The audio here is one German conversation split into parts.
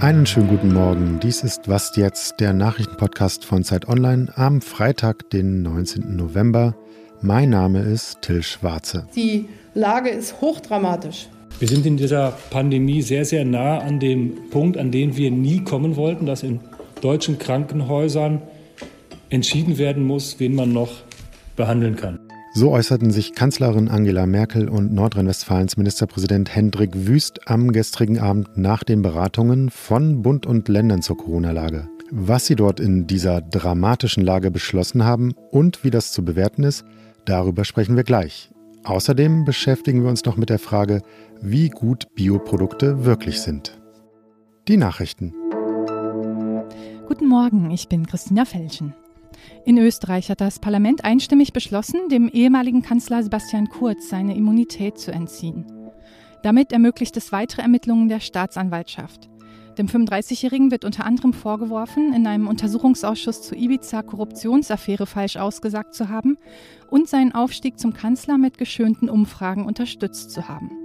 Einen schönen guten Morgen. Dies ist Was jetzt, der Nachrichtenpodcast von Zeit Online am Freitag, den 19. November. Mein Name ist Till Schwarze. Die Lage ist hochdramatisch. Wir sind in dieser Pandemie sehr, sehr nah an dem Punkt, an den wir nie kommen wollten, dass in deutschen Krankenhäusern entschieden werden muss, wen man noch behandeln kann. So äußerten sich Kanzlerin Angela Merkel und Nordrhein-Westfalens Ministerpräsident Hendrik Wüst am gestrigen Abend nach den Beratungen von Bund und Ländern zur Corona-Lage. Was sie dort in dieser dramatischen Lage beschlossen haben und wie das zu bewerten ist, darüber sprechen wir gleich. Außerdem beschäftigen wir uns noch mit der Frage, wie gut Bioprodukte wirklich sind. Die Nachrichten. Guten Morgen, ich bin Christina Felschen. In Österreich hat das Parlament einstimmig beschlossen, dem ehemaligen Kanzler Sebastian Kurz seine Immunität zu entziehen. Damit ermöglicht es weitere Ermittlungen der Staatsanwaltschaft. Dem 35-Jährigen wird unter anderem vorgeworfen, in einem Untersuchungsausschuss zur Ibiza-Korruptionsaffäre falsch ausgesagt zu haben und seinen Aufstieg zum Kanzler mit geschönten Umfragen unterstützt zu haben.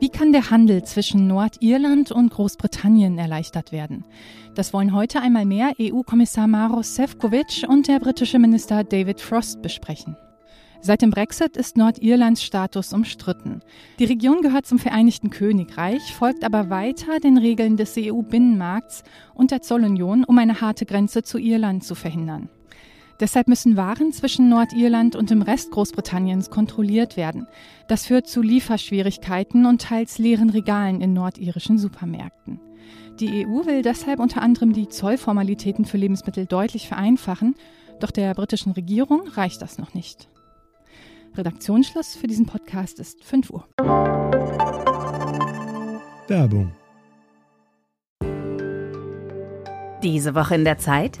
Wie kann der Handel zwischen Nordirland und Großbritannien erleichtert werden? Das wollen heute einmal mehr EU-Kommissar Maros Sefcovic und der britische Minister David Frost besprechen. Seit dem Brexit ist Nordirlands Status umstritten. Die Region gehört zum Vereinigten Königreich, folgt aber weiter den Regeln des EU-Binnenmarkts und der Zollunion, um eine harte Grenze zu Irland zu verhindern. Deshalb müssen Waren zwischen Nordirland und dem Rest Großbritanniens kontrolliert werden. Das führt zu Lieferschwierigkeiten und teils leeren Regalen in nordirischen Supermärkten. Die EU will deshalb unter anderem die Zollformalitäten für Lebensmittel deutlich vereinfachen, doch der britischen Regierung reicht das noch nicht. Redaktionsschluss für diesen Podcast ist 5 Uhr. Werbung. Diese Woche in der Zeit?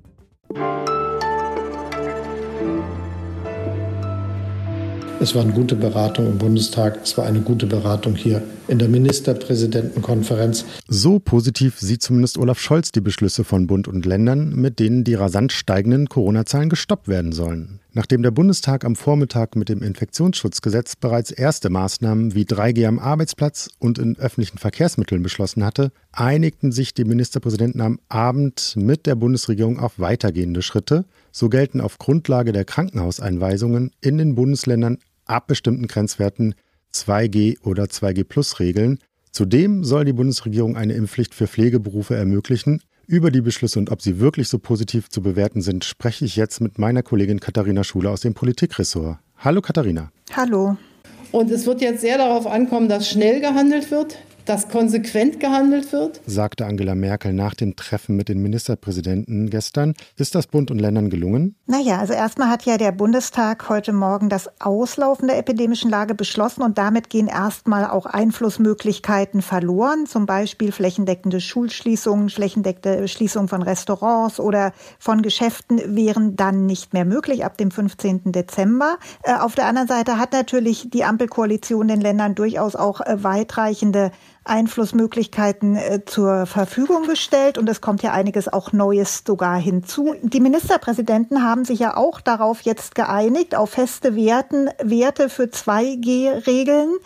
Es war eine gute Beratung im Bundestag, es war eine gute Beratung hier in der Ministerpräsidentenkonferenz. So positiv sieht zumindest Olaf Scholz die Beschlüsse von Bund und Ländern, mit denen die rasant steigenden Corona-Zahlen gestoppt werden sollen. Nachdem der Bundestag am Vormittag mit dem Infektionsschutzgesetz bereits erste Maßnahmen wie 3G am Arbeitsplatz und in öffentlichen Verkehrsmitteln beschlossen hatte, einigten sich die Ministerpräsidenten am Abend mit der Bundesregierung auf weitergehende Schritte. So gelten auf Grundlage der Krankenhauseinweisungen in den Bundesländern ab bestimmten Grenzwerten 2G oder 2G-Plus-Regeln. Zudem soll die Bundesregierung eine Impfpflicht für Pflegeberufe ermöglichen. Über die Beschlüsse und ob sie wirklich so positiv zu bewerten sind, spreche ich jetzt mit meiner Kollegin Katharina Schule aus dem Politikressort. Hallo Katharina. Hallo. Und es wird jetzt sehr darauf ankommen, dass schnell gehandelt wird, dass konsequent gehandelt wird? sagte Angela Merkel nach dem Treffen mit den Ministerpräsidenten gestern. Ist das Bund und Ländern gelungen? Naja, also erstmal hat ja der Bundestag heute Morgen das Auslaufen der epidemischen Lage beschlossen und damit gehen erstmal auch Einflussmöglichkeiten verloren, zum Beispiel flächendeckende Schulschließungen, flächendeckende Schließung von Restaurants oder von Geschäften wären dann nicht mehr möglich ab dem 15. Dezember. Äh, auf der anderen Seite hat natürlich die Ampelkoalition den Ländern durchaus auch äh, weitreichende Einflussmöglichkeiten äh, zur Verfügung gestellt und es kommt ja einiges auch Neues sogar hinzu. Die Ministerpräsidenten haben sich ja auch darauf jetzt geeinigt, auf feste Werten, Werte für 2G-Regeln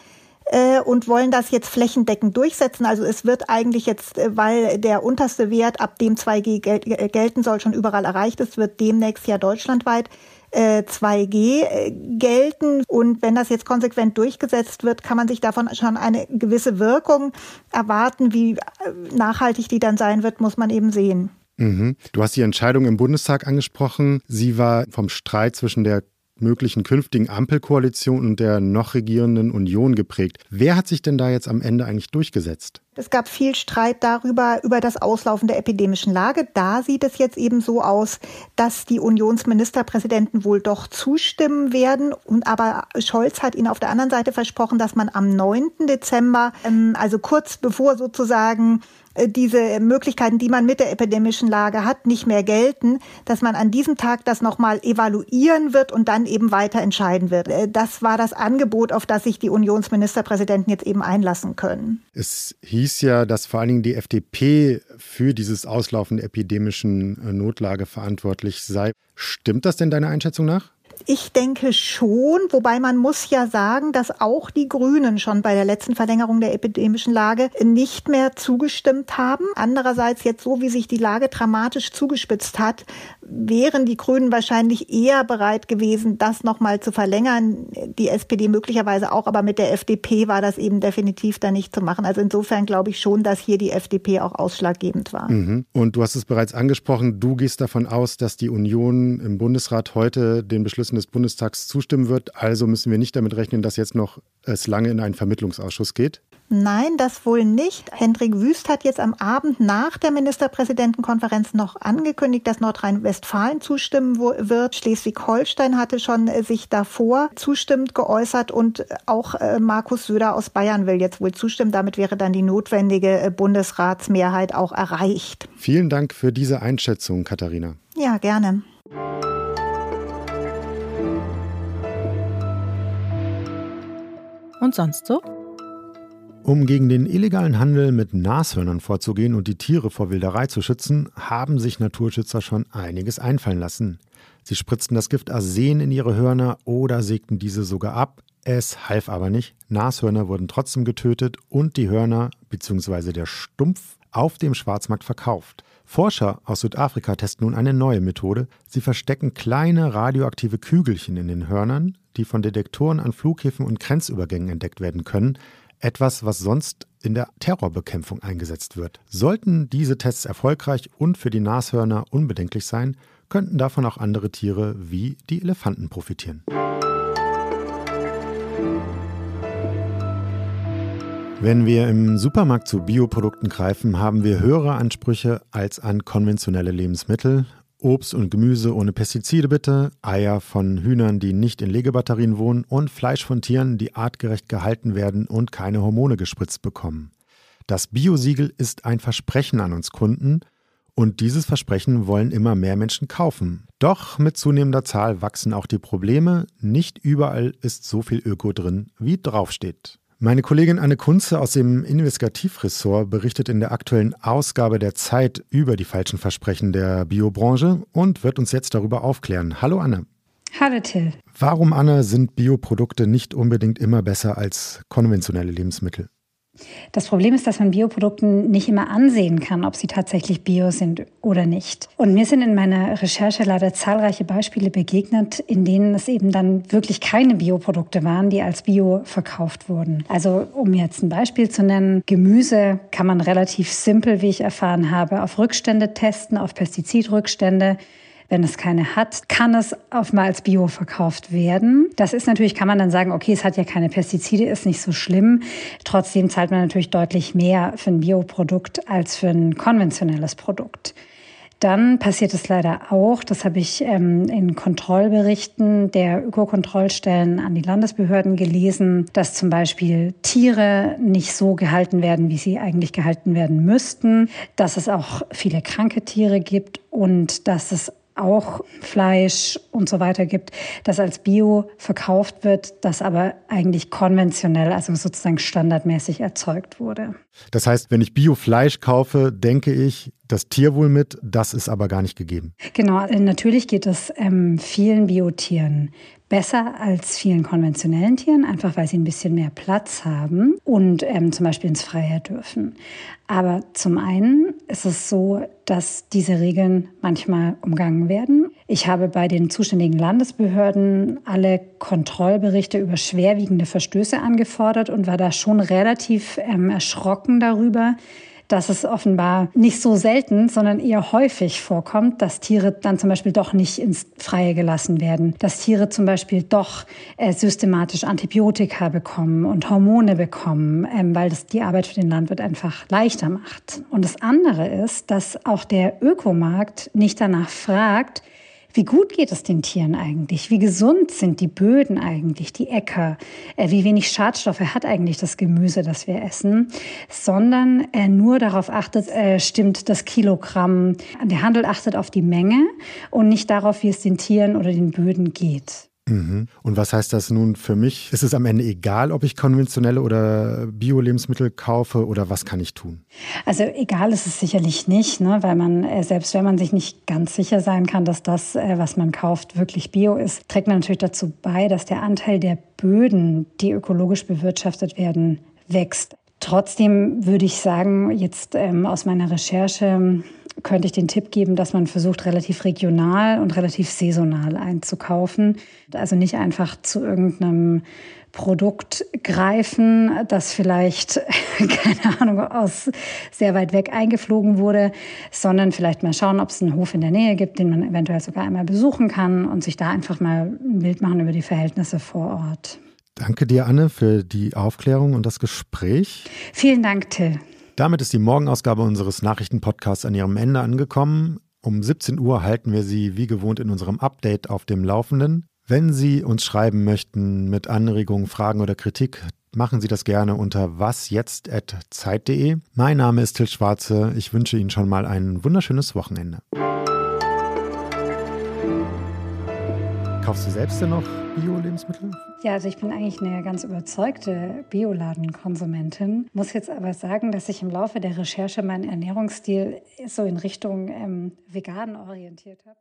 äh, und wollen das jetzt flächendeckend durchsetzen. Also es wird eigentlich jetzt, äh, weil der unterste Wert, ab dem 2G gel gelten soll, schon überall erreicht ist, wird demnächst ja deutschlandweit 2G äh, gelten. Und wenn das jetzt konsequent durchgesetzt wird, kann man sich davon schon eine gewisse Wirkung erwarten. Wie äh, nachhaltig die dann sein wird, muss man eben sehen. Mhm. Du hast die Entscheidung im Bundestag angesprochen. Sie war vom Streit zwischen der möglichen künftigen Ampelkoalition und der noch regierenden Union geprägt. Wer hat sich denn da jetzt am Ende eigentlich durchgesetzt? Es gab viel Streit darüber, über das Auslaufen der epidemischen Lage. Da sieht es jetzt eben so aus, dass die Unionsministerpräsidenten wohl doch zustimmen werden. Und aber Scholz hat ihnen auf der anderen Seite versprochen, dass man am 9. Dezember, ähm, also kurz bevor sozusagen äh, diese Möglichkeiten, die man mit der epidemischen Lage hat, nicht mehr gelten, dass man an diesem Tag das nochmal evaluieren wird und dann eben weiter entscheiden wird. Äh, das war das Angebot, auf das sich die Unionsministerpräsidenten jetzt eben einlassen können. Es hieß ja, dass vor allen Dingen die FDP für dieses Auslaufen der epidemischen äh, Notlage verantwortlich sei. Stimmt das denn deiner Einschätzung nach? Ich denke schon, wobei man muss ja sagen, dass auch die Grünen schon bei der letzten Verlängerung der epidemischen Lage nicht mehr zugestimmt haben. Andererseits jetzt so, wie sich die Lage dramatisch zugespitzt hat, wären die Grünen wahrscheinlich eher bereit gewesen, das nochmal zu verlängern. Die SPD möglicherweise auch, aber mit der FDP war das eben definitiv da nicht zu machen. Also insofern glaube ich schon, dass hier die FDP auch ausschlaggebend war. Mhm. Und du hast es bereits angesprochen, du gehst davon aus, dass die Union im Bundesrat heute den Beschlüssen des Bundestags zustimmen wird. Also müssen wir nicht damit rechnen, dass jetzt noch es lange in einen Vermittlungsausschuss geht. Nein, das wohl nicht. Hendrik Wüst hat jetzt am Abend nach der Ministerpräsidentenkonferenz noch angekündigt, dass Nordrhein-Westfalen zustimmen wird. Schleswig-Holstein hatte schon äh, sich davor zustimmend geäußert und auch äh, Markus Söder aus Bayern will jetzt wohl zustimmen. Damit wäre dann die notwendige äh, Bundesratsmehrheit auch erreicht. Vielen Dank für diese Einschätzung, Katharina. Ja, gerne. Und sonst so? Um gegen den illegalen Handel mit Nashörnern vorzugehen und die Tiere vor Wilderei zu schützen, haben sich Naturschützer schon einiges einfallen lassen. Sie spritzten das Gift Arsen in ihre Hörner oder sägten diese sogar ab. Es half aber nicht. Nashörner wurden trotzdem getötet und die Hörner bzw. der Stumpf auf dem Schwarzmarkt verkauft. Forscher aus Südafrika testen nun eine neue Methode. Sie verstecken kleine radioaktive Kügelchen in den Hörnern, die von Detektoren an Flughäfen und Grenzübergängen entdeckt werden können. Etwas, was sonst in der Terrorbekämpfung eingesetzt wird. Sollten diese Tests erfolgreich und für die Nashörner unbedenklich sein, könnten davon auch andere Tiere wie die Elefanten profitieren. Wenn wir im Supermarkt zu Bioprodukten greifen, haben wir höhere Ansprüche als an konventionelle Lebensmittel. Obst und Gemüse ohne Pestizide bitte, Eier von Hühnern, die nicht in Legebatterien wohnen und Fleisch von Tieren, die artgerecht gehalten werden und keine Hormone gespritzt bekommen. Das Biosiegel ist ein Versprechen an uns Kunden und dieses Versprechen wollen immer mehr Menschen kaufen. Doch mit zunehmender Zahl wachsen auch die Probleme. Nicht überall ist so viel Öko drin, wie draufsteht. Meine Kollegin Anne Kunze aus dem Investigativressort berichtet in der aktuellen Ausgabe der Zeit über die falschen Versprechen der Biobranche und wird uns jetzt darüber aufklären. Hallo Anne. Hallo Till. Warum, Anne, sind Bioprodukte nicht unbedingt immer besser als konventionelle Lebensmittel? Das Problem ist, dass man Bioprodukten nicht immer ansehen kann, ob sie tatsächlich bio sind oder nicht. Und mir sind in meiner Recherche leider zahlreiche Beispiele begegnet, in denen es eben dann wirklich keine Bioprodukte waren, die als bio verkauft wurden. Also um jetzt ein Beispiel zu nennen, Gemüse kann man relativ simpel, wie ich erfahren habe, auf Rückstände testen, auf Pestizidrückstände. Wenn es keine hat, kann es mal als Bio verkauft werden. Das ist natürlich, kann man dann sagen, okay, es hat ja keine Pestizide, ist nicht so schlimm. Trotzdem zahlt man natürlich deutlich mehr für ein Bioprodukt als für ein konventionelles Produkt. Dann passiert es leider auch, das habe ich ähm, in Kontrollberichten der Ökokontrollstellen an die Landesbehörden gelesen, dass zum Beispiel Tiere nicht so gehalten werden, wie sie eigentlich gehalten werden müssten, dass es auch viele kranke Tiere gibt und dass es auch Fleisch und so weiter gibt, das als Bio verkauft wird, das aber eigentlich konventionell, also sozusagen standardmäßig erzeugt wurde. Das heißt, wenn ich Biofleisch kaufe, denke ich, das Tierwohl mit, das ist aber gar nicht gegeben. Genau, äh, natürlich geht es ähm, vielen Biotieren besser als vielen konventionellen Tieren, einfach weil sie ein bisschen mehr Platz haben und ähm, zum Beispiel ins Freie dürfen. Aber zum einen ist es so, dass diese Regeln manchmal umgangen werden. Ich habe bei den zuständigen Landesbehörden alle Kontrollberichte über schwerwiegende Verstöße angefordert und war da schon relativ ähm, erschrocken darüber, dass es offenbar nicht so selten, sondern eher häufig vorkommt, dass Tiere dann zum Beispiel doch nicht ins Freie gelassen werden, dass Tiere zum Beispiel doch äh, systematisch Antibiotika bekommen und Hormone bekommen, ähm, weil das die Arbeit für den Landwirt einfach leichter macht. Und das andere ist, dass auch der Ökomarkt nicht danach fragt, wie gut geht es den Tieren eigentlich? Wie gesund sind die Böden eigentlich, die Äcker? Äh, wie wenig Schadstoffe hat eigentlich das Gemüse, das wir essen? Sondern er nur darauf achtet, äh, stimmt das Kilogramm. Der Handel achtet auf die Menge und nicht darauf, wie es den Tieren oder den Böden geht. Mhm. Und was heißt das nun für mich? Ist es am Ende egal, ob ich konventionelle oder Bio-Lebensmittel kaufe oder was kann ich tun? Also egal ist es sicherlich nicht, ne? weil man, äh, selbst wenn man sich nicht ganz sicher sein kann, dass das, äh, was man kauft, wirklich Bio ist, trägt man natürlich dazu bei, dass der Anteil der Böden, die ökologisch bewirtschaftet werden, wächst. Trotzdem würde ich sagen, jetzt ähm, aus meiner Recherche könnte ich den Tipp geben, dass man versucht, relativ regional und relativ saisonal einzukaufen. Also nicht einfach zu irgendeinem Produkt greifen, das vielleicht, keine Ahnung, aus sehr weit weg eingeflogen wurde, sondern vielleicht mal schauen, ob es einen Hof in der Nähe gibt, den man eventuell sogar einmal besuchen kann und sich da einfach mal ein Bild machen über die Verhältnisse vor Ort. Danke dir, Anne, für die Aufklärung und das Gespräch. Vielen Dank, Till. Damit ist die Morgenausgabe unseres Nachrichtenpodcasts an ihrem Ende angekommen. Um 17 Uhr halten wir Sie wie gewohnt in unserem Update auf dem Laufenden. Wenn Sie uns schreiben möchten mit Anregungen, Fragen oder Kritik, machen Sie das gerne unter wasjetzt.zeit.de. Mein Name ist Till Schwarze. Ich wünsche Ihnen schon mal ein wunderschönes Wochenende. Kaufst du selbst denn noch Bio-Lebensmittel? Ja, also ich bin eigentlich eine ganz überzeugte Bioladenkonsumentin. Muss jetzt aber sagen, dass ich im Laufe der Recherche meinen Ernährungsstil so in Richtung ähm, vegan orientiert habe.